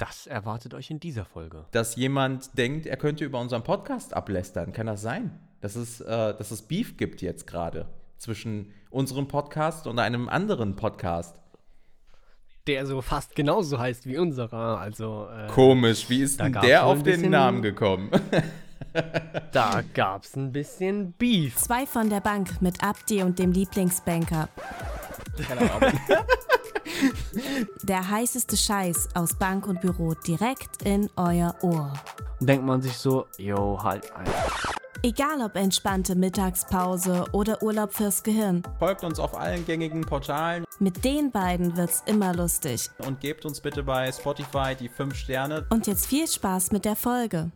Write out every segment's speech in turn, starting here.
Das erwartet euch in dieser Folge. Dass jemand denkt, er könnte über unseren Podcast ablästern. Kann das sein? Dass es, äh, dass es Beef gibt jetzt gerade zwischen unserem Podcast und einem anderen Podcast. Der so fast genauso heißt wie unserer. Also, äh, Komisch, wie ist denn der auf den bisschen- Namen gekommen? Da gab's ein bisschen Beef. Zwei von der Bank mit Abdi und dem Lieblingsbanker. Keine Ahnung. Der heißeste Scheiß aus Bank und Büro direkt in euer Ohr. Denkt man sich so, yo, halt ein. Egal ob entspannte Mittagspause oder Urlaub fürs Gehirn, Folgt uns auf allen gängigen Portalen mit den beiden wird's immer lustig. und gebt uns bitte bei Spotify die 5 Sterne. Und jetzt viel Spaß mit der Folge.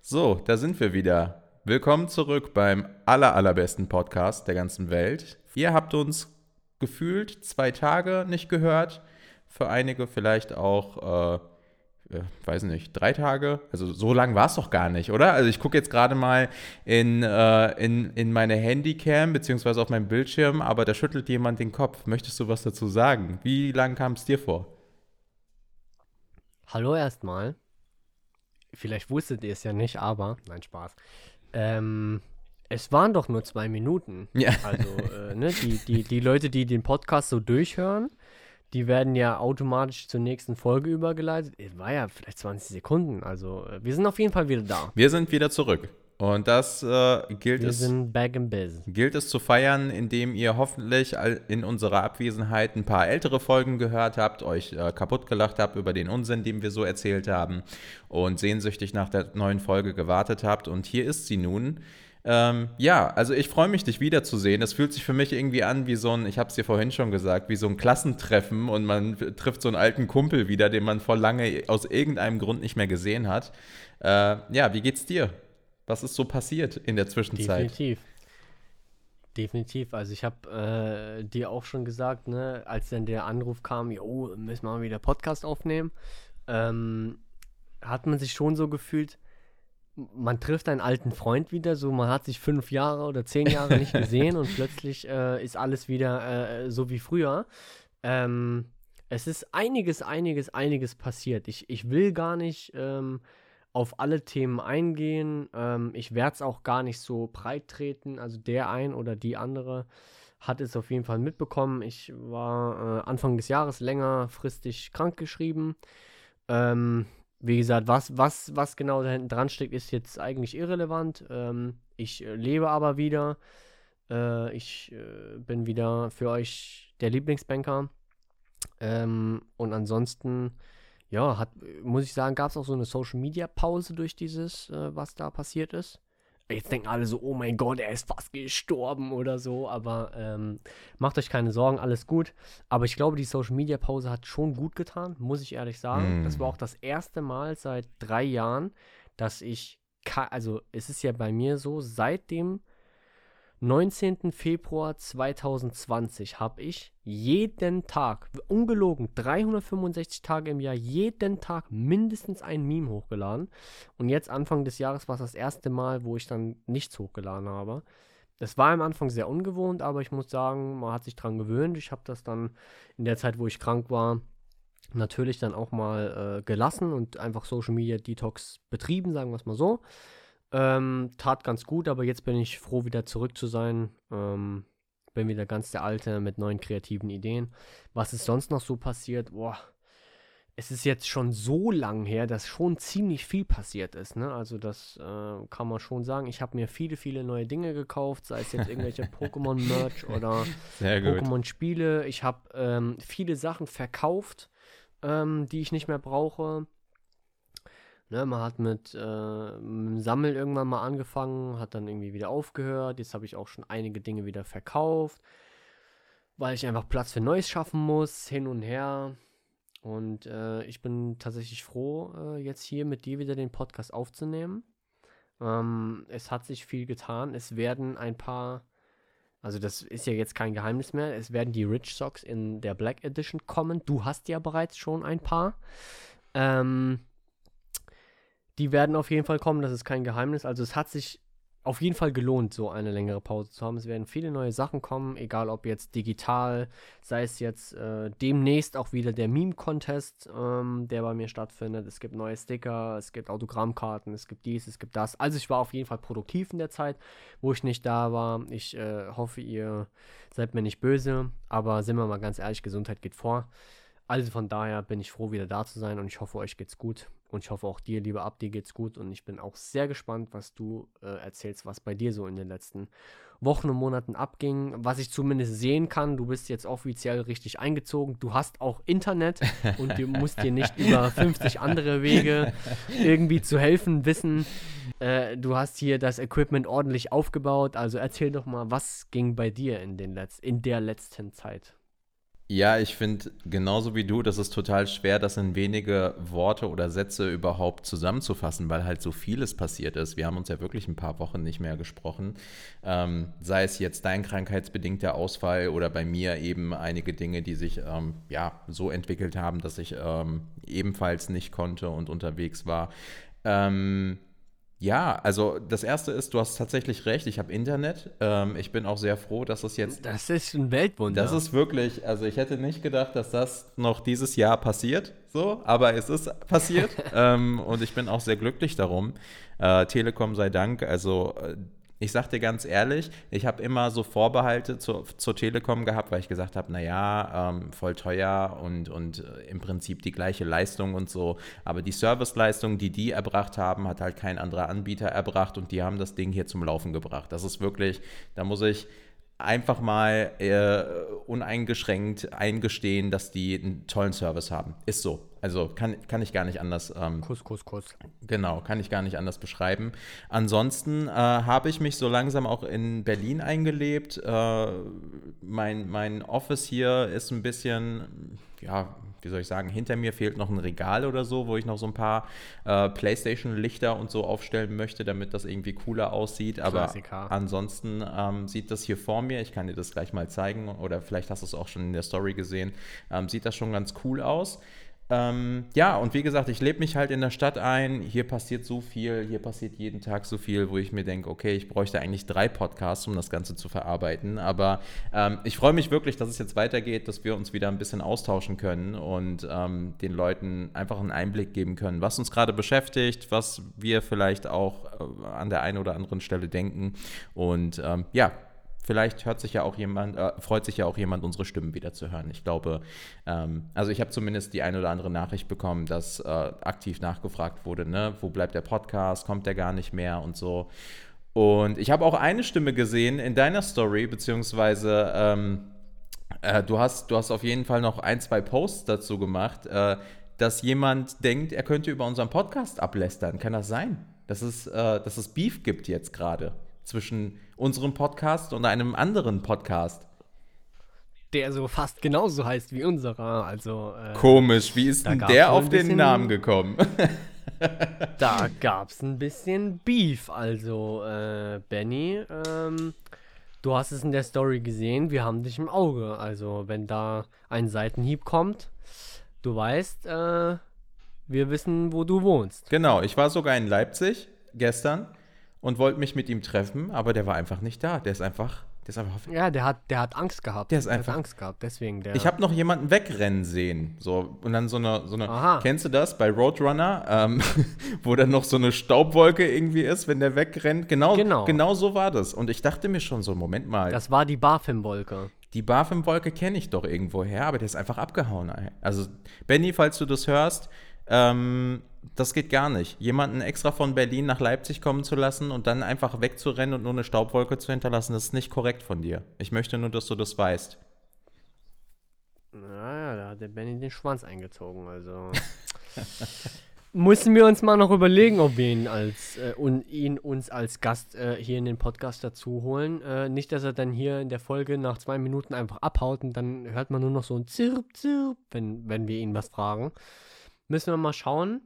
So, da sind wir wieder. Willkommen zurück beim aller, allerbesten Podcast der ganzen Welt. Ihr habt uns gefühlt zwei Tage nicht gehört. Für einige vielleicht auch, äh, äh, weiß nicht, drei Tage. Also so lang war es doch gar nicht, oder? Also ich gucke jetzt gerade mal in, äh, in, in meine Handycam beziehungsweise auf meinem Bildschirm, aber da schüttelt jemand den Kopf. Möchtest du was dazu sagen? Wie lang kam es dir vor? Hallo erstmal. Vielleicht wusstet ihr es ja nicht, aber, nein, Spaß. Ähm, es waren doch nur zwei Minuten. Ja. Also, äh, ne, die, die, die Leute, die den Podcast so durchhören, die werden ja automatisch zur nächsten Folge übergeleitet. Es war ja vielleicht 20 Sekunden. Also, äh, wir sind auf jeden Fall wieder da. Wir sind wieder zurück. Und das äh, gilt Wir es. sind back in business. gilt es zu feiern, indem ihr hoffentlich in unserer Abwesenheit ein paar ältere Folgen gehört habt, euch äh, kaputt gelacht habt über den Unsinn, den wir so erzählt haben und sehnsüchtig nach der neuen Folge gewartet habt. Und hier ist sie nun. Ähm, ja, also ich freue mich, dich wiederzusehen. Das fühlt sich für mich irgendwie an wie so ein, ich habe es dir vorhin schon gesagt, wie so ein Klassentreffen und man trifft so einen alten Kumpel wieder, den man vor lange aus irgendeinem Grund nicht mehr gesehen hat. Äh, ja, wie geht's dir? Was ist so passiert in der Zwischenzeit? Definitiv. Definitiv. Also ich habe äh, dir auch schon gesagt, ne, als dann der Anruf kam, jo, müssen wir mal wieder Podcast aufnehmen, ähm, hat man sich schon so gefühlt, man trifft einen alten Freund wieder, so man hat sich fünf Jahre oder zehn Jahre nicht gesehen und plötzlich äh, ist alles wieder äh, so wie früher. Ähm, es ist einiges, einiges, einiges passiert. Ich, ich will gar nicht ähm, auf alle Themen eingehen. Ähm, ich werde es auch gar nicht so breit treten. Also der ein oder die andere hat es auf jeden Fall mitbekommen. Ich war äh, Anfang des Jahres längerfristig krankgeschrieben. Ähm, wie gesagt, was, was, was genau da hinten dran steckt, ist jetzt eigentlich irrelevant. Ähm, ich äh, lebe aber wieder. Äh, ich äh, bin wieder für euch der Lieblingsbanker. Ähm, und ansonsten, ja, hat, muss ich sagen, gab es auch so eine Social Media Pause durch dieses, äh, was da passiert ist. Jetzt denken alle so, oh mein Gott, er ist fast gestorben oder so, aber ähm, macht euch keine Sorgen, alles gut. Aber ich glaube, die Social Media Pause hat schon gut getan, muss ich ehrlich sagen. Mm. Das war auch das erste Mal seit drei Jahren, dass ich, also es ist ja bei mir so, seit dem 19. Februar 2020 habe ich jeden Tag, ungelogen, 365 Tage im Jahr, jeden Tag mindestens ein Meme hochgeladen. Und jetzt Anfang des Jahres war es das erste Mal, wo ich dann nichts hochgeladen habe. Das war am Anfang sehr ungewohnt, aber ich muss sagen, man hat sich dran gewöhnt. Ich habe das dann in der Zeit, wo ich krank war, natürlich dann auch mal äh, gelassen und einfach Social Media Detox betrieben, sagen wir es mal so. Ähm, tat ganz gut, aber jetzt bin ich froh, wieder zurück zu sein. Ähm, bin wieder ganz der Alte mit neuen kreativen Ideen. Was ist sonst noch so passiert? Boah, es ist jetzt schon so lang her, dass schon ziemlich viel passiert ist. Ne? Also das äh, kann man schon sagen. Ich habe mir viele, viele neue Dinge gekauft, sei es jetzt irgendwelche Pokémon-Merch oder. Pokémon-Spiele. Ich habe ähm, viele Sachen verkauft, ähm, die ich nicht mehr brauche. Ne, man hat mit, äh, mit Sammeln irgendwann mal angefangen, hat dann irgendwie wieder aufgehört. Jetzt habe ich auch schon einige Dinge wieder verkauft, weil ich einfach Platz für Neues schaffen muss, hin und her. Und äh, ich bin tatsächlich froh, äh, jetzt hier mit dir wieder den Podcast aufzunehmen. Ähm, es hat sich viel getan. Es werden ein paar, also das ist ja jetzt kein Geheimnis mehr, es werden die Rich Socks in der Black Edition kommen. Du hast ja bereits schon ein paar. Ähm, die werden auf jeden Fall kommen, das ist kein Geheimnis. Also es hat sich auf jeden Fall gelohnt, so eine längere Pause zu haben. Es werden viele neue Sachen kommen, egal ob jetzt digital, sei es jetzt äh, demnächst auch wieder der Meme-Contest, ähm, der bei mir stattfindet. Es gibt neue Sticker, es gibt Autogrammkarten, es gibt dies, es gibt das. Also ich war auf jeden Fall produktiv in der Zeit, wo ich nicht da war. Ich äh, hoffe, ihr seid mir nicht böse, aber sind wir mal ganz ehrlich, Gesundheit geht vor. Also von daher bin ich froh, wieder da zu sein und ich hoffe, euch geht's gut. Und ich hoffe auch dir, lieber Abdi, geht's gut. Und ich bin auch sehr gespannt, was du äh, erzählst, was bei dir so in den letzten Wochen und Monaten abging. Was ich zumindest sehen kann, du bist jetzt offiziell richtig eingezogen. Du hast auch Internet und du musst dir nicht über 50 andere Wege irgendwie zu helfen wissen. Äh, du hast hier das Equipment ordentlich aufgebaut. Also erzähl doch mal, was ging bei dir in, den Letz in der letzten Zeit? Ja, ich finde genauso wie du, das ist total schwer, das in wenige Worte oder Sätze überhaupt zusammenzufassen, weil halt so vieles passiert ist. Wir haben uns ja wirklich ein paar Wochen nicht mehr gesprochen. Ähm, sei es jetzt dein krankheitsbedingter Ausfall oder bei mir eben einige Dinge, die sich ähm, ja so entwickelt haben, dass ich ähm, ebenfalls nicht konnte und unterwegs war. Ähm, ja, also das erste ist, du hast tatsächlich recht, ich habe Internet. Ähm, ich bin auch sehr froh, dass es jetzt. Das ist ein Weltwunder. Das ist wirklich, also ich hätte nicht gedacht, dass das noch dieses Jahr passiert, so, aber es ist passiert. ähm, und ich bin auch sehr glücklich darum. Äh, Telekom sei Dank, also äh, ich sag dir ganz ehrlich, ich habe immer so Vorbehalte zur, zur Telekom gehabt, weil ich gesagt habe, naja, ähm, voll teuer und, und äh, im Prinzip die gleiche Leistung und so. Aber die Serviceleistung, die die erbracht haben, hat halt kein anderer Anbieter erbracht und die haben das Ding hier zum Laufen gebracht. Das ist wirklich, da muss ich einfach mal äh, uneingeschränkt eingestehen, dass die einen tollen Service haben. Ist so. Also kann, kann ich gar nicht anders. Ähm, Kuss, Kuss, Kuss. Genau, kann ich gar nicht anders beschreiben. Ansonsten äh, habe ich mich so langsam auch in Berlin eingelebt. Äh, mein, mein Office hier ist ein bisschen, ja, wie soll ich sagen, hinter mir fehlt noch ein Regal oder so, wo ich noch so ein paar äh, PlayStation-Lichter und so aufstellen möchte, damit das irgendwie cooler aussieht. Aber Klassiker. ansonsten ähm, sieht das hier vor mir, ich kann dir das gleich mal zeigen oder vielleicht hast du es auch schon in der Story gesehen, ähm, sieht das schon ganz cool aus. Ähm, ja, und wie gesagt, ich lebe mich halt in der Stadt ein. Hier passiert so viel, hier passiert jeden Tag so viel, wo ich mir denke, okay, ich bräuchte eigentlich drei Podcasts, um das Ganze zu verarbeiten. Aber ähm, ich freue mich wirklich, dass es jetzt weitergeht, dass wir uns wieder ein bisschen austauschen können und ähm, den Leuten einfach einen Einblick geben können, was uns gerade beschäftigt, was wir vielleicht auch äh, an der einen oder anderen Stelle denken. Und ähm, ja, vielleicht hört sich ja auch jemand, äh, freut sich ja auch jemand, unsere Stimmen wieder zu hören. Ich glaube, ähm, also ich habe zumindest die eine oder andere Nachricht bekommen, dass äh, aktiv nachgefragt wurde, ne, wo bleibt der Podcast, kommt der gar nicht mehr und so. Und ich habe auch eine Stimme gesehen in deiner Story, beziehungsweise ähm, äh, du, hast, du hast auf jeden Fall noch ein, zwei Posts dazu gemacht, äh, dass jemand denkt, er könnte über unseren Podcast ablästern. Kann das sein? Dass es, äh, dass es Beef gibt jetzt gerade zwischen unserem Podcast und einem anderen Podcast. Der so fast genauso heißt wie unserer. Also, äh, Komisch, wie ist denn der auf den Namen gekommen? da gab es ein bisschen Beef. Also, äh, Benny, ähm, du hast es in der Story gesehen, wir haben dich im Auge. Also, wenn da ein Seitenhieb kommt, du weißt, äh, wir wissen, wo du wohnst. Genau, ich war sogar in Leipzig gestern und wollte mich mit ihm treffen, aber der war einfach nicht da. Der ist einfach, der ist einfach. Ja, der hat, der hat Angst gehabt. Der ist einfach Angst gehabt, deswegen der. Ich habe noch jemanden wegrennen sehen, so und dann so eine, so eine. Aha. Kennst du das bei Roadrunner, ähm, wo dann noch so eine Staubwolke irgendwie ist, wenn der wegrennt? Genau, Genau. genau so war das. Und ich dachte mir schon so, Moment mal, das war die BaFin-Wolke. die BaFin-Wolke kenne ich doch irgendwo her, aber der ist einfach abgehauen. Also Benny, falls du das hörst, ähm, das geht gar nicht. Jemanden extra von Berlin nach Leipzig kommen zu lassen und dann einfach wegzurennen und nur eine Staubwolke zu hinterlassen, das ist nicht korrekt von dir. Ich möchte nur, dass du das weißt. Naja, da hat der Benny den Schwanz eingezogen, also. Müssen wir uns mal noch überlegen, ob wir ihn als äh, und ihn uns als Gast äh, hier in den Podcast dazu holen. Äh, nicht, dass er dann hier in der Folge nach zwei Minuten einfach abhaut und dann hört man nur noch so ein Zirp, Zirp, wenn, wenn wir ihn was fragen. Müssen wir mal schauen.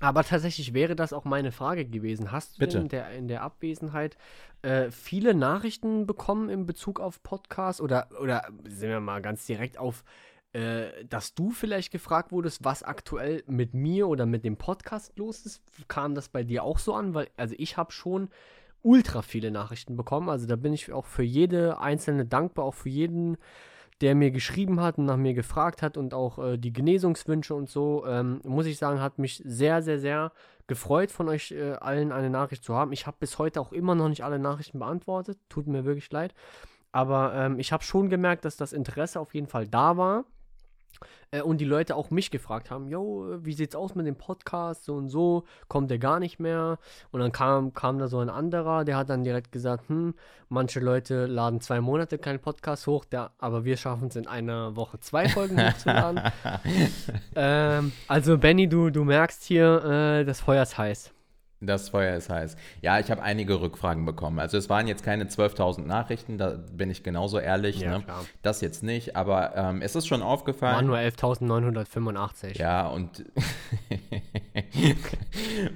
Aber tatsächlich wäre das auch meine Frage gewesen. Hast du Bitte. in der, in der Abwesenheit äh, viele Nachrichten bekommen in Bezug auf Podcast oder, oder sind wir mal ganz direkt auf, äh, dass du vielleicht gefragt wurdest, was aktuell mit mir oder mit dem Podcast los ist? Kam das bei dir auch so an? Weil, also ich habe schon ultra viele Nachrichten bekommen. Also da bin ich auch für jede einzelne dankbar, auch für jeden, der mir geschrieben hat und nach mir gefragt hat und auch äh, die Genesungswünsche und so, ähm, muss ich sagen, hat mich sehr, sehr, sehr gefreut, von euch äh, allen eine Nachricht zu haben. Ich habe bis heute auch immer noch nicht alle Nachrichten beantwortet. Tut mir wirklich leid. Aber ähm, ich habe schon gemerkt, dass das Interesse auf jeden Fall da war. Äh, und die Leute auch mich gefragt haben, yo, wie sieht's aus mit dem Podcast, so und so, kommt der gar nicht mehr? Und dann kam, kam da so ein anderer, der hat dann direkt gesagt, hm, manche Leute laden zwei Monate keinen Podcast hoch, der, aber wir schaffen es in einer Woche zwei Folgen hochzuladen. ähm, also Benny, du, du merkst hier, äh, das Feuer ist heiß. Das Feuer ist heiß. Ja, ich habe einige Rückfragen bekommen. Also es waren jetzt keine 12.000 Nachrichten, da bin ich genauso ehrlich. Ja, ne? Das jetzt nicht, aber ähm, es ist schon aufgefallen. Waren nur 11.985. Ja, und,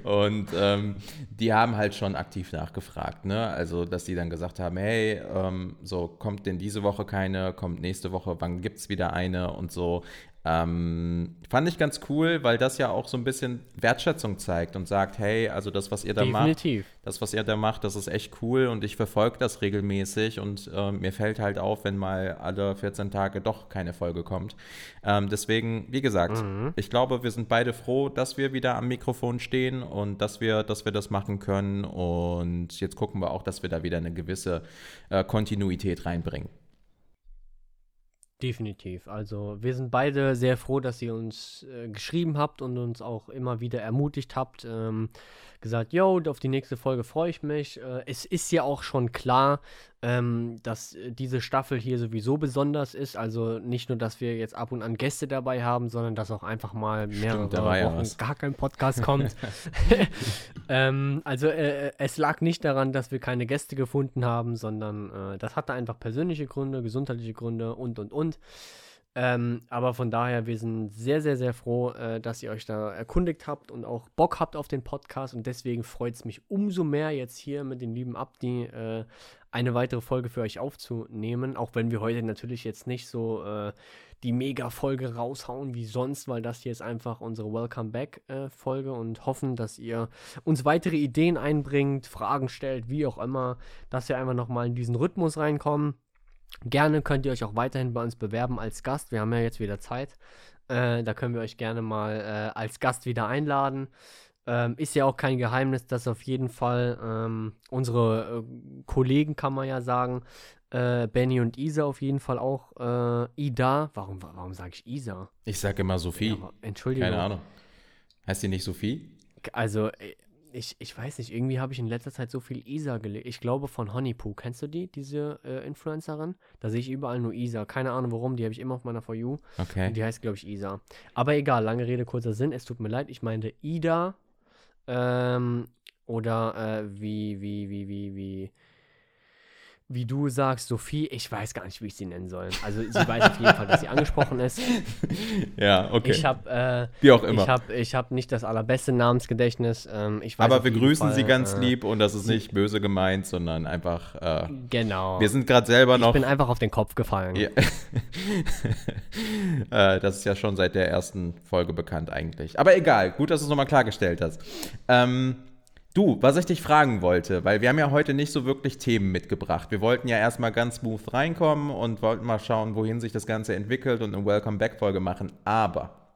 und ähm, die haben halt schon aktiv nachgefragt. Ne? Also, dass die dann gesagt haben, hey, ähm, so kommt denn diese Woche keine, kommt nächste Woche, wann gibt es wieder eine und so. Ähm, fand ich ganz cool, weil das ja auch so ein bisschen Wertschätzung zeigt und sagt, hey, also das, was ihr da Definitiv. macht, das, was ihr da macht, das ist echt cool und ich verfolge das regelmäßig und äh, mir fällt halt auf, wenn mal alle 14 Tage doch keine Folge kommt. Ähm, deswegen, wie gesagt, mhm. ich glaube, wir sind beide froh, dass wir wieder am Mikrofon stehen und dass wir, dass wir das machen können und jetzt gucken wir auch, dass wir da wieder eine gewisse äh, Kontinuität reinbringen. Definitiv. Also wir sind beide sehr froh, dass ihr uns äh, geschrieben habt und uns auch immer wieder ermutigt habt. Ähm, gesagt, yo, auf die nächste Folge freue ich mich. Äh, es ist ja auch schon klar, ähm, dass äh, diese Staffel hier sowieso besonders ist. Also nicht nur, dass wir jetzt ab und an Gäste dabei haben, sondern dass auch einfach mal mehrere Stimmt, Wochen ja gar kein Podcast kommt. ähm, also äh, es lag nicht daran, dass wir keine Gäste gefunden haben, sondern äh, das hatte einfach persönliche Gründe, gesundheitliche Gründe und und und. Ähm, aber von daher, wir sind sehr, sehr, sehr froh, äh, dass ihr euch da erkundigt habt und auch Bock habt auf den Podcast. Und deswegen freut es mich umso mehr, jetzt hier mit dem lieben Abdi äh, eine weitere Folge für euch aufzunehmen. Auch wenn wir heute natürlich jetzt nicht so äh, die Mega-Folge raushauen wie sonst, weil das hier ist einfach unsere Welcome Back-Folge äh, und hoffen, dass ihr uns weitere Ideen einbringt, Fragen stellt, wie auch immer, dass wir einfach nochmal in diesen Rhythmus reinkommen. Gerne könnt ihr euch auch weiterhin bei uns bewerben als Gast. Wir haben ja jetzt wieder Zeit. Äh, da können wir euch gerne mal äh, als Gast wieder einladen. Ähm, ist ja auch kein Geheimnis, dass auf jeden Fall ähm, unsere äh, Kollegen, kann man ja sagen, äh, Benny und Isa auf jeden Fall auch. Äh, Ida, warum, warum sage ich Isa? Ich sage immer Sophie. Ja, Entschuldigung. Keine Ahnung. Heißt die nicht Sophie? Also, äh, ich, ich weiß nicht, irgendwie habe ich in letzter Zeit so viel Isa gelesen. Ich glaube von Honeypoo. Kennst du die, diese äh, Influencerin? Da sehe ich überall nur Isa. Keine Ahnung warum, die habe ich immer auf meiner For You. Okay. Die heißt, glaube ich, Isa. Aber egal, lange Rede, kurzer Sinn. Es tut mir leid, ich meinte Ida. Ähm, oder äh, wie, wie, wie, wie, wie wie du sagst, Sophie, ich weiß gar nicht, wie ich sie nennen soll. Also sie weiß auf jeden Fall, dass sie angesprochen ist. Ja, okay. Ich habe, äh, wie auch immer. Ich habe, ich habe nicht das allerbeste Namensgedächtnis. Ähm, ich weiß Aber wir grüßen Fall, sie ganz äh, lieb und das ist nicht böse gemeint, sondern einfach. Äh, genau. Wir sind gerade selber noch. Ich bin einfach auf den Kopf gefallen. Ja. Äh, das ist ja schon seit der ersten Folge bekannt eigentlich. Aber egal, gut, dass du es nochmal klargestellt hast. Ähm, Du, was ich dich fragen wollte, weil wir haben ja heute nicht so wirklich Themen mitgebracht. Wir wollten ja erstmal ganz smooth reinkommen und wollten mal schauen, wohin sich das Ganze entwickelt und eine Welcome Back Folge machen. Aber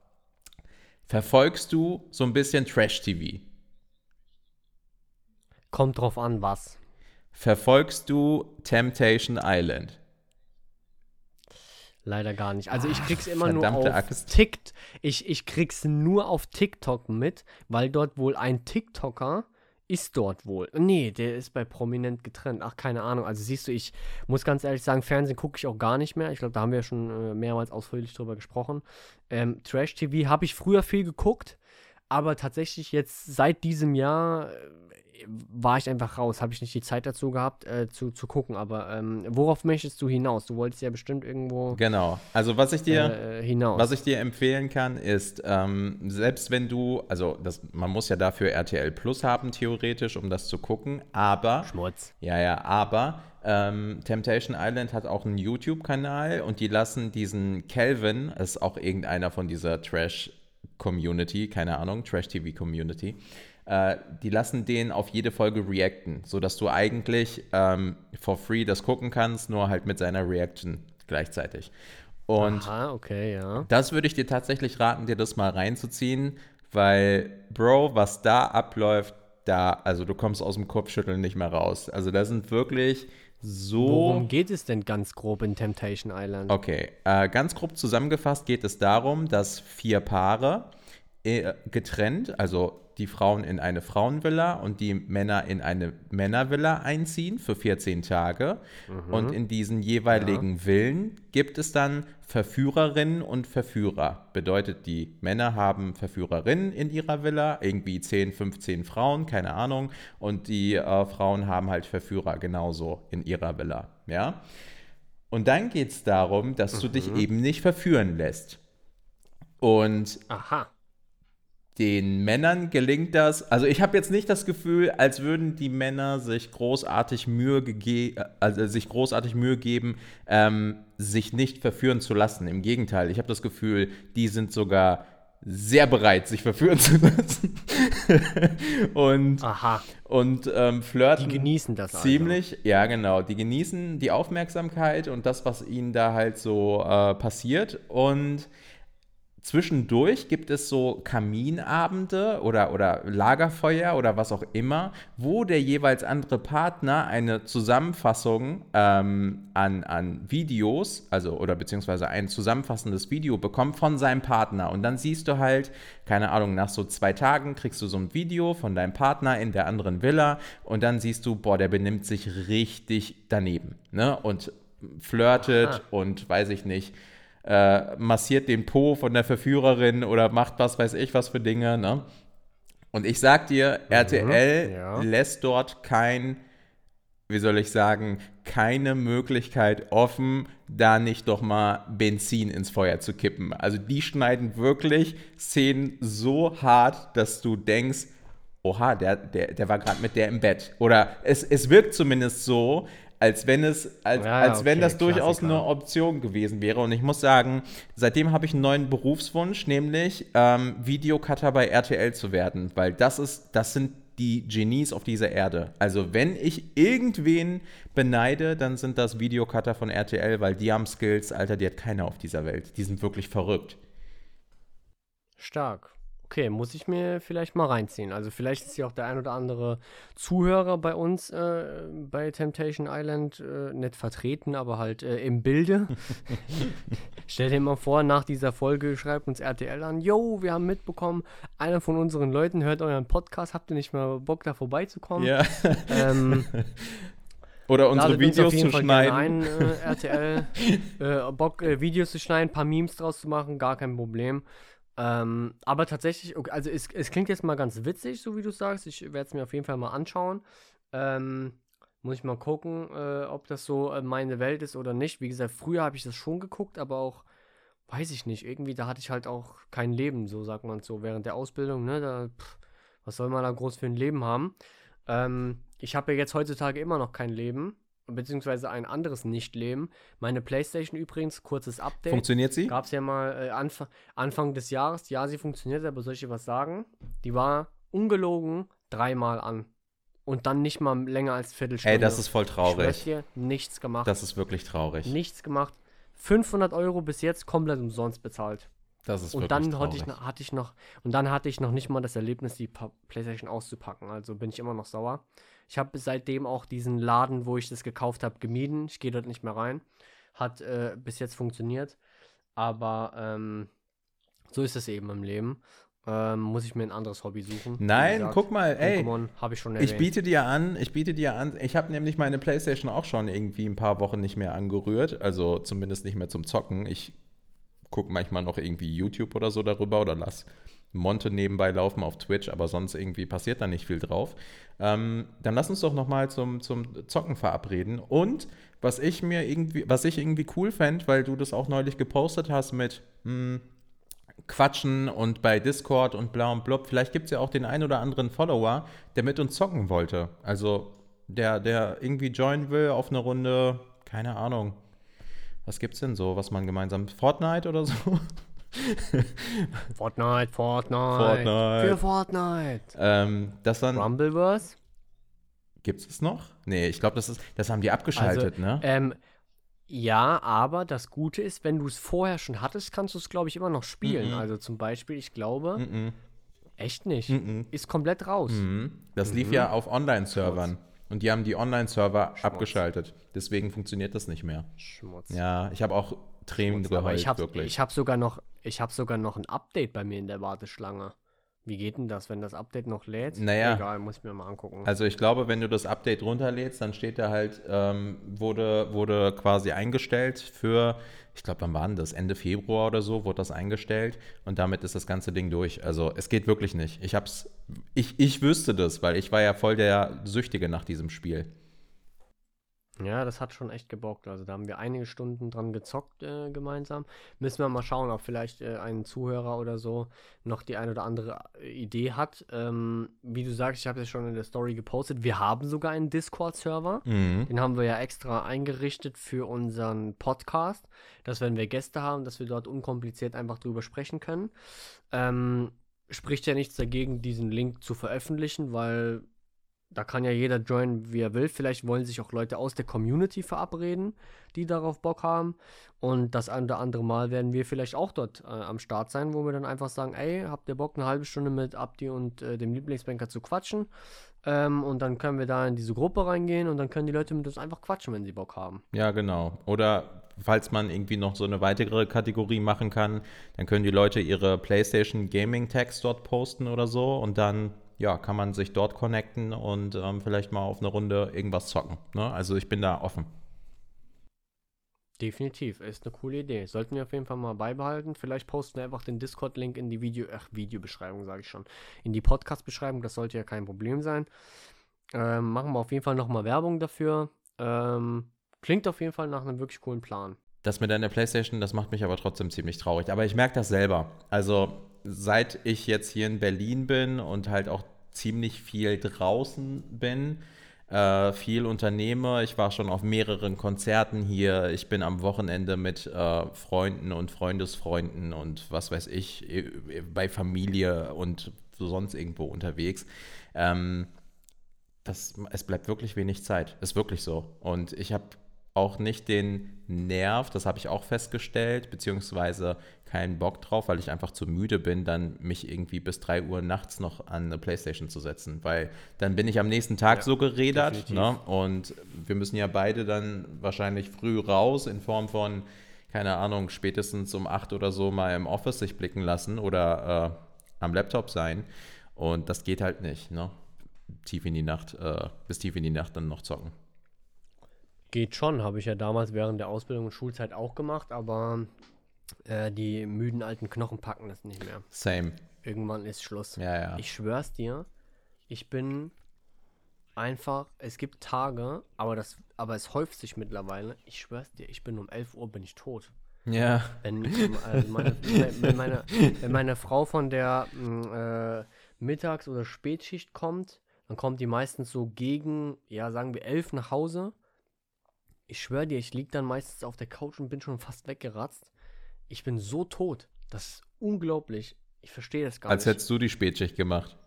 verfolgst du so ein bisschen Trash TV? Kommt drauf an, was. Verfolgst du Temptation Island? Leider gar nicht. Also ich krieg's immer nur auf TikTok. Ich, ich krieg's nur auf TikTok mit, weil dort wohl ein TikToker ist dort wohl. Nee, der ist bei Prominent getrennt. Ach, keine Ahnung. Also siehst du, ich muss ganz ehrlich sagen, Fernsehen gucke ich auch gar nicht mehr. Ich glaube, da haben wir schon äh, mehrmals ausführlich drüber gesprochen. Ähm, Trash TV habe ich früher viel geguckt, aber tatsächlich jetzt seit diesem Jahr äh, war ich einfach raus. Habe ich nicht die Zeit dazu gehabt, äh, zu, zu gucken. Aber ähm, worauf möchtest du hinaus? Du wolltest ja bestimmt irgendwo. Genau. Also, was ich dir, äh, hinaus. Was ich dir empfehlen kann, ist, ähm, selbst wenn du, also, das, man muss ja dafür RTL Plus haben, theoretisch, um das zu gucken. Aber. Schmutz. Ja, ja, aber. Ähm, Temptation Island hat auch einen YouTube-Kanal und die lassen diesen Calvin, das ist auch irgendeiner von dieser Trash- Community, keine Ahnung, Trash-TV-Community, äh, die lassen den auf jede Folge reacten, sodass du eigentlich ähm, for free das gucken kannst, nur halt mit seiner Reaction gleichzeitig. Und Aha, okay, ja. das würde ich dir tatsächlich raten, dir das mal reinzuziehen, weil, Bro, was da abläuft, da, also du kommst aus dem Kopfschütteln nicht mehr raus. Also da sind wirklich so. Worum geht es denn ganz grob in Temptation Island? Okay, äh, ganz grob zusammengefasst geht es darum, dass vier Paare getrennt, also die Frauen in eine Frauenvilla und die Männer in eine Männervilla einziehen für 14 Tage. Und in diesen jeweiligen Villen gibt es dann Verführerinnen und Verführer. Bedeutet, die Männer haben Verführerinnen in ihrer Villa, irgendwie 10, 15 Frauen, keine Ahnung. Und die äh, Frauen haben halt Verführer genauso in ihrer Villa. Ja? Und dann geht es darum, dass du dich eben nicht verführen lässt. Und Aha. Den Männern gelingt das, also ich habe jetzt nicht das Gefühl, als würden die Männer sich großartig Mühe also sich großartig Mühe geben, ähm, sich nicht verführen zu lassen. Im Gegenteil, ich habe das Gefühl, die sind sogar sehr bereit, sich verführen zu lassen. und Aha. und ähm, flirten. Die genießen das also. Ziemlich, ja genau. Die genießen die Aufmerksamkeit und das, was ihnen da halt so äh, passiert. Und zwischendurch gibt es so Kaminabende oder, oder Lagerfeuer oder was auch immer, wo der jeweils andere Partner eine Zusammenfassung ähm, an, an Videos, also oder beziehungsweise ein zusammenfassendes Video bekommt von seinem Partner. Und dann siehst du halt, keine Ahnung, nach so zwei Tagen kriegst du so ein Video von deinem Partner in der anderen Villa und dann siehst du, boah, der benimmt sich richtig daneben. Ne? Und flirtet Aha. und weiß ich nicht äh, massiert den Po von der Verführerin oder macht was weiß ich was für Dinge. Ne? Und ich sag dir, RTL ja. lässt dort kein, wie soll ich sagen, keine Möglichkeit offen, da nicht doch mal Benzin ins Feuer zu kippen. Also die schneiden wirklich Szenen so hart, dass du denkst, oha, der, der, der war gerade mit der im Bett. Oder es, es wirkt zumindest so, als wenn es, als, Ja, als wenn okay, das durchaus Klassiker. eine Option gewesen wäre. Und ich muss sagen, seitdem habe ich einen neuen Berufswunsch, nämlich ähm, Videocutter bei RTL zu werden, weil das ist, das sind die Genies auf dieser Erde. Also wenn ich irgendwen beneide, dann sind das Videocutter von RTL, weil die haben Skills, Alter, die hat keiner auf dieser Welt. Die sind wirklich verrückt. Stark. Okay, muss ich mir vielleicht mal reinziehen. Also vielleicht ist ja auch der ein oder andere Zuhörer bei uns äh, bei Temptation Island äh, nicht vertreten, aber halt äh, im Bilde. Stell dir mal vor, nach dieser Folge schreibt uns RTL an, yo, wir haben mitbekommen, einer von unseren Leuten hört euren Podcast, habt ihr nicht mal Bock da vorbeizukommen? Ja. Ähm, Oder unsere Ladet Videos zu Fall schneiden. Ein, äh, RTL. äh, Bock, äh, Videos zu schneiden, ein paar Memes draus zu machen, gar kein Problem. Ähm, aber tatsächlich, also es, es klingt jetzt mal ganz witzig, so wie du sagst. Ich werde es mir auf jeden Fall mal anschauen. Ähm, muss ich mal gucken, äh, ob das so äh, meine Welt ist oder nicht. Wie gesagt, früher habe ich das schon geguckt, aber auch, weiß ich nicht, irgendwie, da hatte ich halt auch kein Leben, so sagt man so, während der Ausbildung, ne? Da, pff, was soll man da groß für ein Leben haben? Ähm, ich habe ja jetzt heutzutage immer noch kein Leben, beziehungsweise ein anderes Nicht-Leben. Meine Playstation übrigens, kurzes Update. Funktioniert sie? Gab es ja mal äh, Anf Anfang des Jahres. Ja, sie funktioniert, aber soll ich dir was sagen? Die war ungelogen dreimal an. Und dann nicht mal länger als Viertelstunde. Ey, das ist voll Ich traurig. dir, nichts gemacht. Das ist wirklich traurig. nichts gemacht. 500 Euro bis jetzt komplett umsonst bezahlt. Das ist Und dann traurig. hatte ich, noch- hatte ich noch, und dann hatte ich noch nicht mal das Erlebnis, die Playstation auszupacken. Also bin ich immer noch sauer. Ich habe seitdem auch diesen Laden, wo ich das gekauft habe, gemieden. Ich gehe dort nicht mehr rein. Hat äh, bis jetzt funktioniert. Aber ähm, so ist es eben im Leben. Ähm, muss ich mir ein anderes Hobby suchen. Nein, gesagt, guck mal, ey. Ich. Ich biete dir an, ich biete dir an, ich habe nämlich meine Playstation auch schon irgendwie ein paar Wochen nicht mehr angerührt, also zumindest nicht mehr zum Zocken. Ich gucke manchmal noch irgendwie YouTube oder so darüber oder lass Monte nebenbei laufen auf Twitch, aber sonst irgendwie passiert da nicht viel drauf. Ähm, dann lass uns doch noch mal zum, zum Zocken verabreden. Und was ich mir irgendwie, was ich irgendwie cool fände, weil du das auch neulich gepostet hast mit hm, Quatschen und bei Discord und bla und blub. Vielleicht gibt es ja auch den einen oder anderen Follower, der mit uns zocken wollte. Also der, der irgendwie joinen will auf eine Runde, keine Ahnung. Was gibt's denn so, was man gemeinsam. Fortnite oder so? Fortnite, Fortnite. Fortnite. Für Fortnite. Ähm, das dann. Rumbleverse? Gibt es noch? Nee, ich glaube, das ist. Das haben die abgeschaltet, Also, ne? Ähm, ja, aber das Gute ist, wenn du es vorher schon hattest, kannst du es, glaube ich, immer noch spielen. Mhm. Also zum Beispiel, ich glaube, Mhm. echt nicht. Mhm. Ist komplett raus. Mhm. Das lief Mhm. ja auf Online-Servern. Und die haben die Online-Server Schmutz. abgeschaltet. Deswegen funktioniert das nicht mehr. Schmutz. Ja, ich habe auch Tränen Aber geheult, ich habe wirklich. ich hab sogar, noch- ich hab sogar noch ein Update bei mir in der Warteschlange. Wie geht denn das, wenn das Update noch lädt? Naja. Egal, muss ich mir mal angucken. Also ich glaube, wenn du das Update runterlädst, dann steht da halt, ähm, wurde, wurde quasi eingestellt für, ich glaube, wann war denn das? Ende Februar oder so wurde das eingestellt und damit ist das ganze Ding durch. Also es geht wirklich nicht. Ich hab's, ich, ich wüsste das, weil ich war ja voll der Süchtige nach diesem Spiel. Ja, das hat schon echt gebockt. Also da haben wir einige Stunden dran gezockt äh, gemeinsam. Müssen wir mal schauen, ob vielleicht äh, ein Zuhörer oder so noch die ein oder andere äh, Idee hat. Ähm, wie du sagst, ich habe es schon in der Story gepostet. Wir haben sogar einen Discord-Server. Mhm. Den haben wir ja extra eingerichtet für unseren Podcast, dass wenn wir Gäste haben, dass wir dort unkompliziert einfach drüber sprechen können. Ähm, spricht ja nichts dagegen, diesen Link zu veröffentlichen, weil da kann ja jeder joinen, wie er will. Vielleicht wollen sich auch Leute aus der Community verabreden, die darauf Bock haben. Und das ein oder andere Mal werden wir vielleicht auch dort äh, am Start sein, wo wir dann einfach sagen, ey, habt ihr Bock, eine halbe Stunde mit Abdi und äh, dem Lieblingsbanker zu quatschen? Ähm, und dann können wir da in diese Gruppe reingehen und dann können die Leute mit uns einfach quatschen, wenn sie Bock haben. Ja, genau. Oder falls man irgendwie noch so eine weitere Kategorie machen kann, dann können die Leute ihre PlayStation Gaming Tags dort posten oder so und dann ja, kann man sich dort connecten und ähm, vielleicht mal auf eine Runde irgendwas zocken. Ne? Also ich bin da offen. Definitiv, ist eine coole Idee. Sollten wir auf jeden Fall mal beibehalten. Vielleicht posten wir einfach den Discord-Link in die Video, ach, Videobeschreibung, sage ich schon. In die Podcast-Beschreibung, das sollte ja kein Problem sein. Ähm, machen wir auf jeden Fall nochmal Werbung dafür. Ähm, klingt auf jeden Fall nach einem wirklich coolen Plan. Das mit deiner Playstation, das macht mich aber trotzdem ziemlich traurig. Aber ich merke das selber. Also seit ich jetzt hier in Berlin bin und halt auch ziemlich viel draußen bin, äh, viel unternehme. Ich war schon auf mehreren Konzerten hier. Ich bin am Wochenende mit äh, Freunden und Freundesfreunden und was weiß ich, äh, bei Familie und sonst irgendwo unterwegs. Ähm, das, es bleibt wirklich wenig Zeit. Ist wirklich so. Und ich habe auch nicht den Nerv, das habe ich auch festgestellt, beziehungsweise keinen Bock drauf, weil ich einfach zu müde bin, dann mich irgendwie bis 3 Uhr nachts noch an eine Playstation zu setzen, weil dann bin ich am nächsten Tag Ja, so definitiv. ne? und wir müssen ja beide dann wahrscheinlich früh raus in Form von, keine Ahnung, spätestens um 8 oder so mal im Office sich blicken lassen oder äh, am Laptop sein und das geht halt nicht, ne? tief in die Nacht, äh, bis tief in die Nacht dann noch zocken. Geht schon, habe ich ja damals während der Ausbildung und Schulzeit auch gemacht, aber äh, die müden alten Knochen packen das nicht mehr. Same. Irgendwann ist Schluss. Ja, ja. Ich schwör's dir, ich bin einfach, es gibt Tage, aber das, aber es häuft sich mittlerweile. Ich schwör's dir, ich bin um 11 Uhr bin ich tot. ja. Wenn, also meine, wenn, meine, wenn meine Frau von der mh, äh, Mittags- oder Spätschicht kommt, dann kommt die meistens so gegen, ja, sagen wir 11 nach Hause. Ich schwör dir, ich lieg dann meistens auf der Couch und bin schon fast weggeratzt. Ich bin so tot. Das ist unglaublich. Ich verstehe das gar Als nicht. hättest du die Spätschicht gemacht.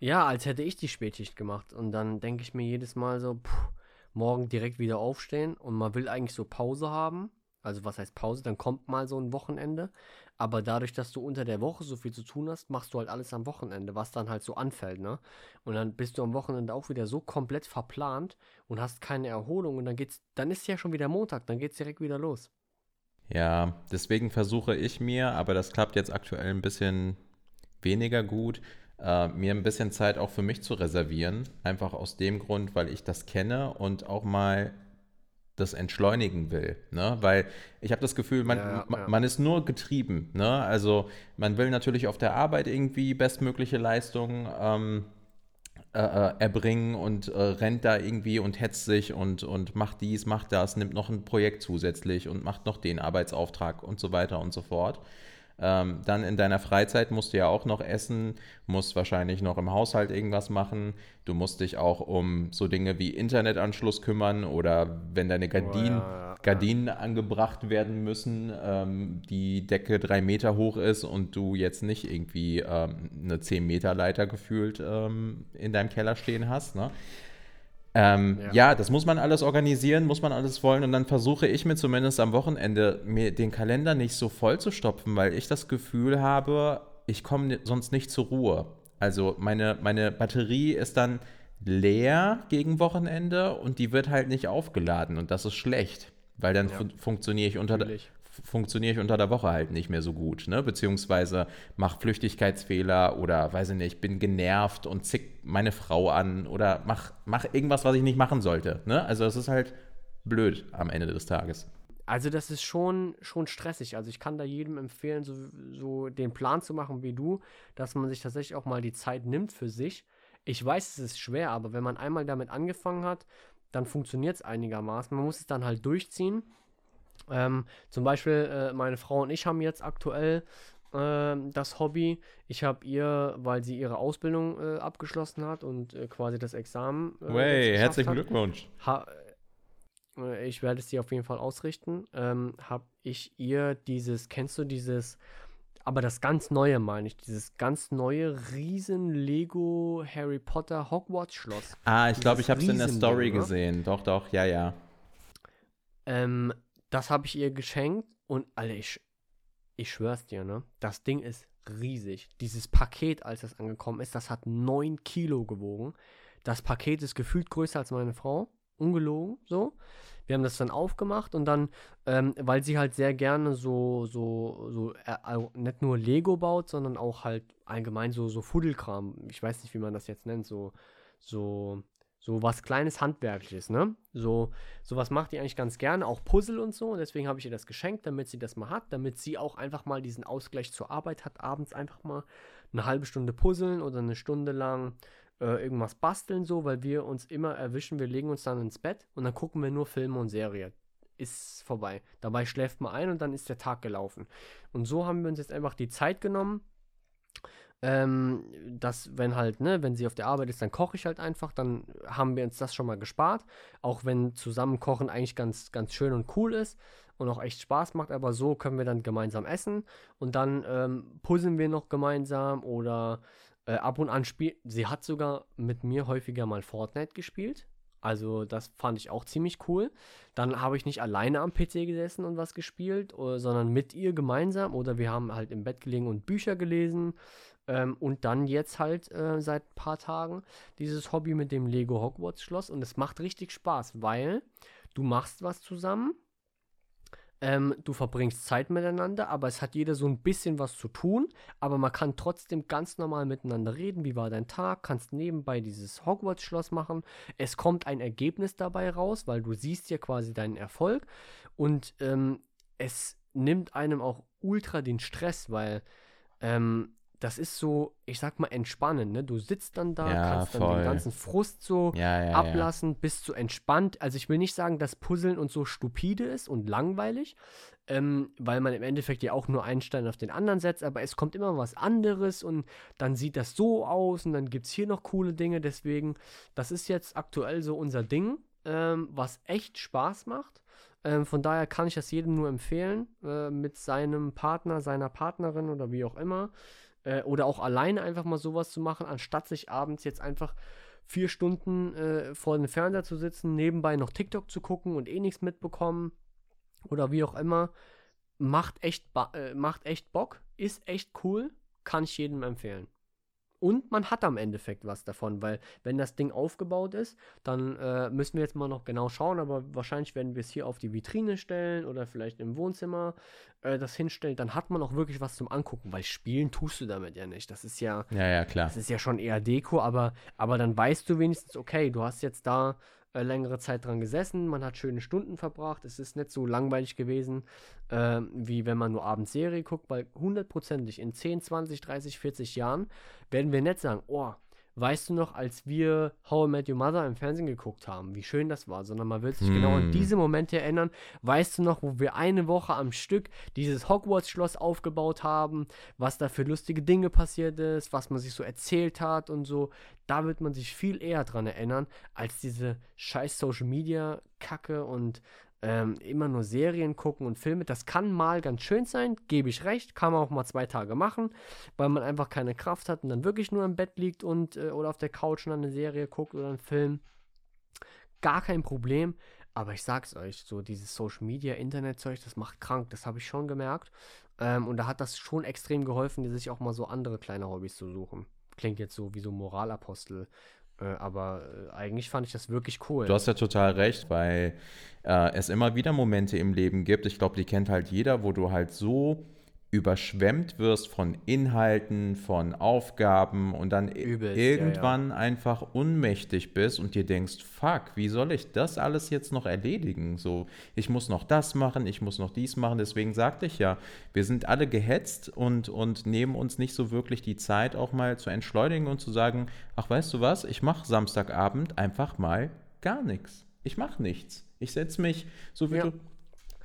Ja, als hätte ich die Spätschicht gemacht. Und dann denke ich mir jedes Mal so, puh, morgen direkt wieder aufstehen und man will eigentlich so Pause haben. Also was heißt Pause? Dann kommt mal so ein Wochenende. Aber dadurch, dass du unter der Woche so viel zu tun hast, machst du halt alles am Wochenende, was dann halt so anfällt, ne? Und dann bist du am Wochenende auch wieder so komplett verplant und hast keine Erholung und dann geht's, dann ist ja schon wieder Montag, dann geht's direkt wieder los. Ja, deswegen versuche ich mir, aber das klappt jetzt aktuell ein bisschen weniger gut, äh, mir ein bisschen Zeit auch für mich zu reservieren. Einfach aus dem Grund, weil ich das kenne und auch mal das entschleunigen will. Ne? Weil ich habe das Gefühl, man, Ja, ja, ma- ja. man ist nur getrieben. Ne? Also man will natürlich auf der Arbeit irgendwie bestmögliche Leistungen ähm, äh, äh, erbringen und äh, rennt da irgendwie und hetzt sich und, und macht dies, macht das, nimmt noch ein Projekt zusätzlich und macht noch den Arbeitsauftrag und so weiter und so fort. Ähm, dann in deiner Freizeit musst du ja auch noch essen, musst wahrscheinlich noch im Haushalt irgendwas machen. Du musst dich auch um so Dinge wie Internetanschluss kümmern oder wenn deine Gardinen, Oh, ja, ja. Gardinen angebracht werden müssen, ähm, die Decke drei Meter hoch ist und du jetzt nicht irgendwie ähm, eine 10 Meter Leiter gefühlt ähm, in deinem Keller stehen hast. Ne? Ähm, ja. Ja. das muss man alles organisieren, muss man alles wollen und dann versuche ich mir zumindest am Wochenende mir den Kalender nicht so voll zu stopfen, weil ich das Gefühl habe, ich komme sonst nicht zur Ruhe. Also meine, meine Batterie ist dann leer gegen Wochenende und die wird halt nicht aufgeladen und das ist schlecht, weil dann Ja. fun funktioniere ich unter der Natürlich. Funktioniere ich unter der Woche halt nicht mehr so gut, ne? Beziehungsweise mach Flüchtigkeitsfehler oder weiß ich nicht, bin genervt und zick meine Frau an oder mach, mach irgendwas, was ich nicht machen sollte. Ne? Also es ist halt blöd am Ende des Tages. Also das ist schon, schon stressig. Also ich kann da jedem empfehlen, so, so den Plan zu machen wie du, dass man sich tatsächlich auch mal die Zeit nimmt für sich. Ich weiß, es ist schwer, aber wenn man einmal damit angefangen hat, dann funktioniert es einigermaßen. Man muss es dann halt durchziehen. Ähm, zum Beispiel, äh, meine Frau und ich haben jetzt aktuell ähm, das Hobby. Ich habe ihr, weil sie ihre Ausbildung äh, abgeschlossen hat und äh, quasi das Examen. Äh, jetzt geschafft hat, Glückwunsch. ha äh, ich werde es dir auf jeden Fall ausrichten, ähm, habe ich ihr dieses, kennst du dieses, aber das ganz neue meine ich, dieses ganz neue riesen Lego Harry Potter Hogwarts Schloss. Ah, ich glaube, ich habe es in der Story gesehen. Doch, doch, ja, ja. Ähm, das habe ich ihr geschenkt und Alter, ich, ich schwör's dir, ne? Das Ding ist riesig. Dieses Paket, als das angekommen ist, das hat 9 Kilo gewogen. Das Paket ist gefühlt größer als meine Frau. Ungelogen, so. Wir haben das dann aufgemacht und dann, ähm, weil sie halt sehr gerne so, so, so, äh, nicht nur Lego baut, sondern auch halt allgemein so, so Fuddelkram. Ich weiß nicht, wie man das jetzt nennt, so, so, so was kleines Handwerkliches, ne? So, sowas macht die eigentlich ganz gerne, auch Puzzle und so. Und deswegen habe ich ihr das geschenkt, damit sie das mal hat, damit sie auch einfach mal diesen Ausgleich zur Arbeit hat, abends einfach mal eine halbe Stunde puzzeln oder eine Stunde lang äh, irgendwas basteln, so, weil wir uns immer erwischen, wir legen uns dann ins Bett und dann gucken wir nur Filme und Serie. Ist vorbei. Dabei schläft man ein und dann ist der Tag gelaufen. Und so haben wir uns jetzt einfach die Zeit genommen, ähm, dass, wenn halt, ne, wenn sie auf der Arbeit ist, dann koche ich halt einfach, dann haben wir uns das schon mal gespart. Auch wenn zusammen kochen eigentlich ganz, ganz schön und cool ist und auch echt Spaß macht, aber so können wir dann gemeinsam essen und dann ähm, puzzeln wir noch gemeinsam oder äh, ab und an spielt. Sie hat sogar mit mir häufiger mal Fortnite gespielt. Also das fand ich auch ziemlich cool. Dann habe ich nicht alleine am PC gesessen und was gespielt, oder, sondern mit ihr gemeinsam. Oder wir haben halt im Bett gelegen und Bücher gelesen. Ähm, und dann jetzt halt äh, seit ein paar Tagen dieses Hobby mit dem Lego Hogwarts Schloss. Und es macht richtig Spaß, weil du machst was zusammen. Ähm, du verbringst Zeit miteinander, aber es hat jeder so ein bisschen was zu tun. Aber man kann trotzdem ganz normal miteinander reden. Wie war dein Tag? Kannst nebenbei dieses Hogwarts-Schloss machen. Es kommt ein Ergebnis dabei raus, weil du siehst ja quasi deinen Erfolg. Und ähm, es nimmt einem auch ultra den Stress, weil ähm, das ist so, ich sag mal, entspannend. Ne? Du sitzt dann da, Ja, kannst dann voll. den ganzen Frust so Ja, ja, ablassen, bist du entspannt. Also ich will nicht sagen, dass Puzzeln und so stupide ist und langweilig, ähm, weil man im Endeffekt ja auch nur einen Stein auf den anderen setzt, aber es kommt immer was anderes und dann sieht das so aus und dann gibt es hier noch coole Dinge. Deswegen, das ist jetzt aktuell so unser Ding, ähm, was echt Spaß macht. Ähm, von daher kann ich das jedem nur empfehlen, äh, mit seinem Partner, seiner Partnerin oder wie auch immer. Äh, oder auch alleine einfach mal sowas zu machen, anstatt sich abends jetzt einfach vier Stunden äh, vor dem Fernseher zu sitzen, nebenbei noch TikTok zu gucken und eh nichts mitbekommen oder wie auch immer. Macht echt, äh, macht echt Bock, ist echt cool, kann ich jedem empfehlen. Und man hat am Endeffekt was davon, weil wenn das Ding aufgebaut ist, dann äh, müssen wir jetzt mal noch genau schauen, aber wahrscheinlich werden wir es hier auf die Vitrine stellen oder vielleicht im Wohnzimmer äh, das hinstellen, dann hat man auch wirklich was zum Angucken, weil spielen tust du damit ja nicht. Das ist ja, Ja, ja, klar. das ist ja schon eher Deko, aber, aber dann weißt du wenigstens, okay, du hast jetzt da äh, längere Zeit dran gesessen, man hat schöne Stunden verbracht, es ist nicht so langweilig gewesen, äh, wie wenn man nur abends Serie guckt, weil hundertprozentig in 10, 20, 30, 40 Jahren werden wir nicht sagen, oh, weißt du noch, als wir How I Met Your Mother im Fernsehen geguckt haben, wie schön das war, sondern man wird sich genau an Hm. diese Momente erinnern. Weißt du noch, wo wir eine Woche am Stück dieses Hogwarts-Schloss aufgebaut haben, was da für lustige Dinge passiert ist, was man sich so erzählt hat und so. Da wird man sich viel eher dran erinnern, als diese scheiß Social-Media-Kacke und ähm, immer nur Serien gucken und Filme. Das kann mal ganz schön sein, gebe ich recht, kann man auch mal zwei Tage machen, weil man einfach keine Kraft hat und dann wirklich nur im Bett liegt und äh, oder auf der Couch und dann eine Serie guckt oder einen Film. Gar kein Problem. Aber ich sag's euch, so dieses Social Media, Internetzeug, das macht krank, das habe ich schon gemerkt. Ähm, und da hat das schon extrem geholfen, sich auch mal so andere kleine Hobbys zu suchen. Klingt jetzt so wie so Moralapostel. Äh, aber äh, eigentlich fand ich das wirklich cool. Du hast ja total recht, weil äh, es immer wieder Momente im Leben gibt, ich glaube, die kennt halt jeder, wo du halt so überschwemmt wirst von Inhalten, von Aufgaben und dann Übelst, ja, ja. irgendwann einfach unmächtig bist und dir denkst, fuck, wie soll ich das alles jetzt noch erledigen? So, ich muss noch das machen, ich muss noch dies machen. Deswegen sagte ich ja, wir sind alle gehetzt und, und nehmen uns nicht so wirklich die Zeit, auch mal zu entschleunigen und zu sagen, ach, weißt du was, ich mache Samstagabend einfach mal gar nichts. Ich mache nichts. Ich setze mich, so wie Ja. du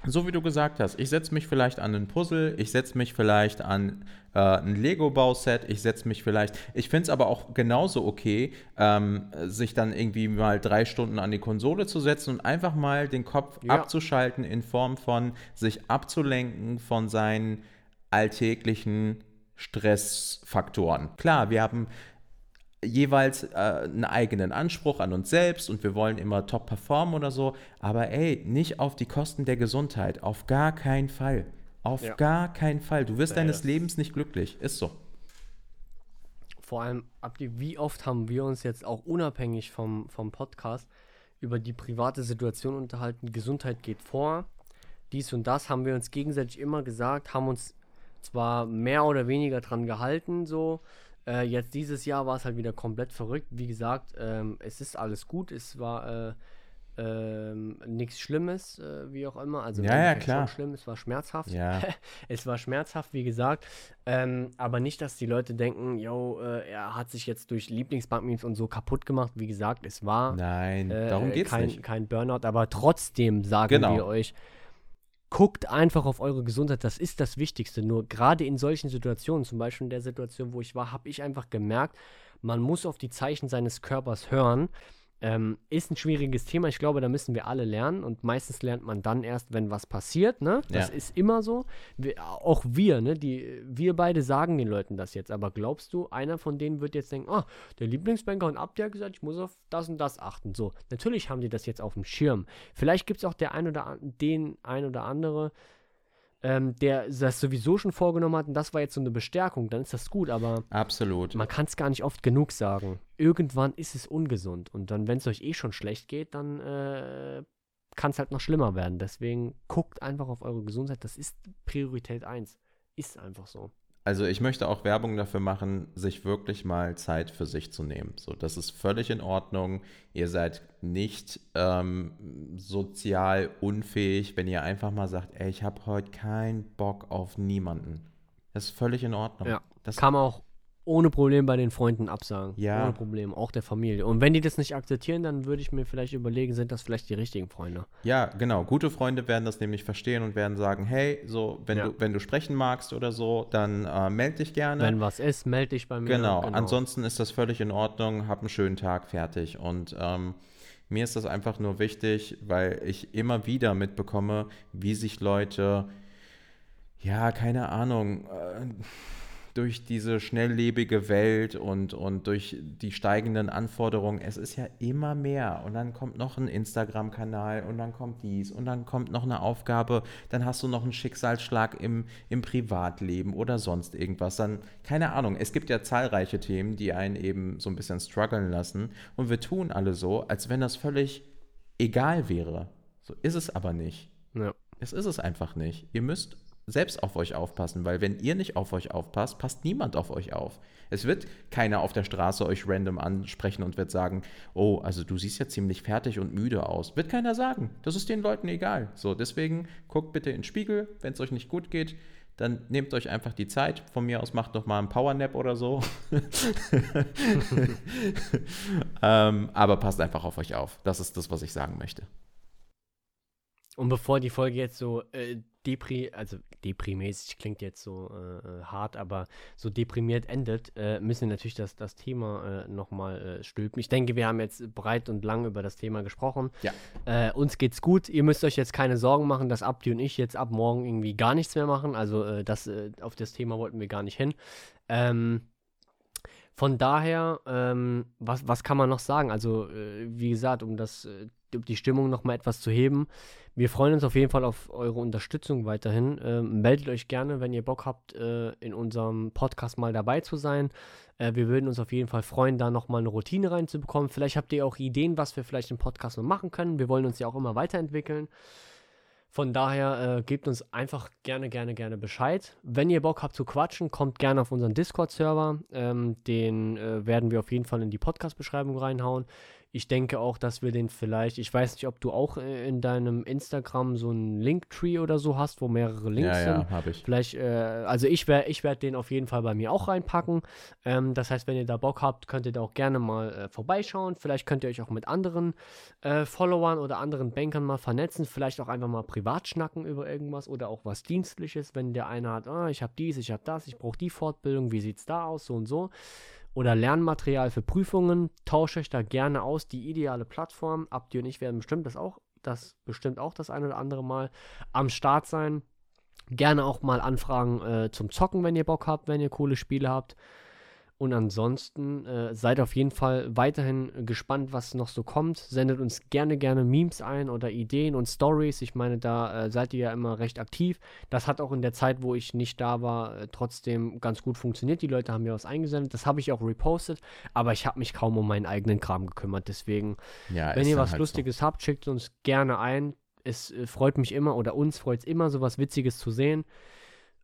so wie du gesagt hast, ich setze mich vielleicht an ein Puzzle, ich setze mich vielleicht an äh, ein Lego-Bauset, ich setze mich vielleicht, ich finde es aber auch genauso okay, ähm, sich dann irgendwie mal drei Stunden an die Konsole zu setzen und einfach mal den Kopf Ja. abzuschalten in Form von sich abzulenken von seinen alltäglichen Stressfaktoren. Klar, wir haben jeweils äh, einen eigenen Anspruch an uns selbst und wir wollen immer top performen oder so, aber ey, nicht auf die Kosten der Gesundheit, auf gar keinen Fall. Auf Ja. gar keinen Fall. Du wirst Nee, deines Lebens nicht glücklich. Ist so. Vor allem, wie oft haben wir uns jetzt auch unabhängig vom, vom Podcast über die private Situation unterhalten? Gesundheit geht vor. Dies und das haben wir uns gegenseitig immer gesagt, haben uns zwar mehr oder weniger dran gehalten, so. Äh, jetzt dieses Jahr war es halt wieder komplett verrückt. Wie gesagt, ähm, es ist alles gut. Es war äh, ähm, nichts Schlimmes, äh, wie auch immer. Also Ja, ja, klar. Schlimm, es war schmerzhaft. Ja. Es war schmerzhaft, wie gesagt. Ähm, aber nicht, dass die Leute denken, yo, äh, er hat sich jetzt durch Lieblingsbankmemes und so kaputt gemacht. Wie gesagt, es war Nein, äh, darum geht's kein, nicht. kein Burnout. Aber trotzdem sagen Genau. wir euch, guckt einfach auf eure Gesundheit. Das ist das Wichtigste. Nur gerade in solchen Situationen, zum Beispiel in der Situation, wo ich war, habe ich einfach gemerkt, man muss auf die Zeichen seines Körpers hören. Ähm, ist ein schwieriges Thema. Ich glaube, da müssen wir alle lernen. Und meistens lernt man dann erst, wenn was passiert. Ne? Das Ja. ist immer so. Wir, auch wir, ne? Die, wir beide sagen den Leuten das jetzt. Aber glaubst du, einer von denen wird jetzt denken, ah, der Lieblingsbanker und Abdi hat gesagt, ich muss auf das und das achten. So, natürlich haben die das jetzt auf dem Schirm. Vielleicht gibt es auch der ein oder an, den ein oder andere, ähm, der das sowieso schon vorgenommen hat und das war jetzt so eine Bestärkung, dann ist das gut, aber Absolut. man kann es gar nicht oft genug sagen. Irgendwann ist es ungesund und dann, wenn es euch eh schon schlecht geht, dann äh, kann es halt noch schlimmer werden. Deswegen guckt einfach auf eure Gesundheit, das ist Priorität 1. Ist einfach so. Also ich möchte auch Werbung dafür machen, sich wirklich mal Zeit für sich zu nehmen. So, das ist völlig in Ordnung. Ihr seid nicht ähm, sozial unfähig, wenn ihr einfach mal sagt, ey, ich habe heute keinen Bock auf niemanden. Das ist völlig in Ordnung. Ja. Das Kann man auch ohne Problem bei den Freunden absagen. Ja. Ohne Problem, auch der Familie. Und wenn die das nicht akzeptieren, dann würde ich mir vielleicht überlegen, sind das vielleicht die richtigen Freunde. Ja, genau. Gute Freunde werden das nämlich verstehen und werden sagen, hey, so, wenn, Ja. du, wenn du sprechen magst oder so, dann äh, melde dich gerne. Wenn was ist, melde dich bei mir. Genau. ansonsten ist das völlig in Ordnung, hab einen schönen Tag, fertig. Und ähm, mir ist das einfach nur wichtig, weil ich immer wieder mitbekomme, wie sich Leute, ja, keine Ahnung, äh, durch diese schnelllebige Welt und, und durch die steigenden Anforderungen, es ist ja immer mehr. Und dann kommt noch ein Instagram-Kanal und dann kommt dies und dann kommt noch eine Aufgabe, dann hast du noch einen Schicksalsschlag im, im Privatleben oder sonst irgendwas. Dann, keine Ahnung, es gibt ja zahlreiche Themen, die einen eben so ein bisschen strugglen lassen. Und wir tun alle so, als wenn das völlig egal wäre. So ist es aber nicht. Ja. Es ist es einfach nicht. Ihr müsst selbst auf euch aufpassen, weil wenn ihr nicht auf euch aufpasst, passt niemand auf euch auf. Es wird keiner auf der Straße euch random ansprechen und wird sagen, oh, also du siehst ja ziemlich fertig und müde aus. Wird keiner sagen. Das ist den Leuten egal. So, deswegen guckt bitte in den Spiegel, wenn es euch nicht gut geht, dann nehmt euch einfach die Zeit. Von mir aus macht noch mal einen Powernap oder so. ähm, aber passt einfach auf euch auf. Das ist das, was ich sagen möchte. Und bevor die Folge jetzt so äh, depri, also deprimäßig klingt jetzt so äh, hart, aber so deprimiert endet, äh, müssen wir natürlich das, das Thema äh, nochmal äh, stülpen. Ich denke, wir haben jetzt breit und lang über das Thema gesprochen. Ja. Äh, uns geht's gut. Ihr müsst euch jetzt keine Sorgen machen, dass Abdi und ich jetzt ab morgen irgendwie gar nichts mehr machen. Also äh, das, äh, auf das Thema wollten wir gar nicht hin. Ähm, von daher, ähm, was, was kann man noch sagen? Also, äh, wie gesagt, um das, äh, um die Stimmung noch mal etwas zu heben. Wir freuen uns auf jeden Fall auf eure Unterstützung weiterhin. Ähm, meldet euch gerne, wenn ihr Bock habt, äh, in unserem Podcast mal dabei zu sein. Äh, wir würden uns auf jeden Fall freuen, da noch mal eine Routine reinzubekommen. Vielleicht habt ihr auch Ideen, was wir vielleicht im Podcast noch machen können. Wir wollen uns ja auch immer weiterentwickeln. Von daher äh, gebt uns einfach gerne, gerne, gerne Bescheid. Wenn ihr Bock habt zu quatschen, kommt gerne auf unseren Discord-Server. Ähm, den äh, werden wir auf jeden Fall in die Podcast-Beschreibung reinhauen. Ich denke auch, dass wir den vielleicht, ich weiß nicht, ob du auch äh, in deinem Instagram so einen Linktree oder so hast, wo mehrere Links ja, sind. ja, habe ich. Vielleicht, äh, also ich werde ich werd den auf jeden Fall bei mir auch reinpacken. Ähm, das heißt, wenn ihr da Bock habt, könnt ihr da auch gerne mal äh, vorbeischauen. Vielleicht könnt ihr euch auch mit anderen äh, Followern oder anderen Bankern mal vernetzen. Vielleicht auch einfach mal privat schnacken über irgendwas oder auch was Dienstliches, wenn der eine hat, ah, ich habe dies, ich habe das, ich brauche die Fortbildung, wie sieht's da aus, so und so. Oder Lernmaterial für Prüfungen, tauscht euch da gerne aus. Die ideale Plattform. Abdi und ich werden bestimmt das auch, das bestimmt auch das ein oder andere Mal am Start sein. Gerne auch mal anfragen äh, zum Zocken, wenn ihr Bock habt, wenn ihr coole Spiele habt. Und ansonsten äh, seid auf jeden Fall weiterhin gespannt, was noch so kommt. Sendet uns gerne, gerne Memes ein oder Ideen und Stories. Ich meine, da äh, seid ihr ja immer recht aktiv. Das hat auch in der Zeit, wo ich nicht da war, äh, trotzdem ganz gut funktioniert. Die Leute haben mir was eingesendet. Das habe ich auch repostet, aber ich habe mich kaum um meinen eigenen Kram gekümmert. Deswegen, Ja, wenn ihr was halt Lustiges habt, schickt uns gerne ein. Es äh, freut mich immer oder uns freut es immer, sowas Witziges zu sehen.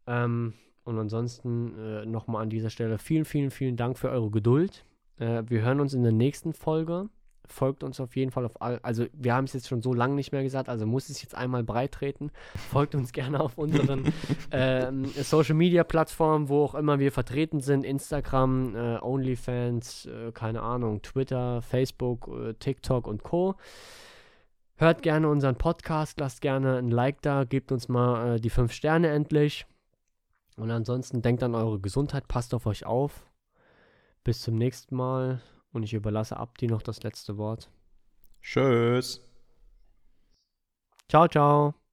Ähm, und ansonsten äh, nochmal an dieser Stelle vielen, vielen, vielen Dank für eure Geduld. Äh, wir hören uns in der nächsten Folge. Folgt uns auf jeden Fall auf all, also wir haben es jetzt schon so lange nicht mehr gesagt, also muss es jetzt einmal breit treten. Folgt uns gerne auf unseren ähm, Social Media Plattformen, wo auch immer wir vertreten sind: Instagram, äh, OnlyFans, äh, keine Ahnung, Twitter, Facebook, äh, TikTok und Co. Hört gerne unseren Podcast, lasst gerne ein Like da, gebt uns mal äh, die fünf Sterne endlich. Und ansonsten denkt an eure Gesundheit, passt auf euch auf. Bis zum nächsten Mal und ich überlasse Abdi noch das letzte Wort. Tschüss. Ciao, ciao.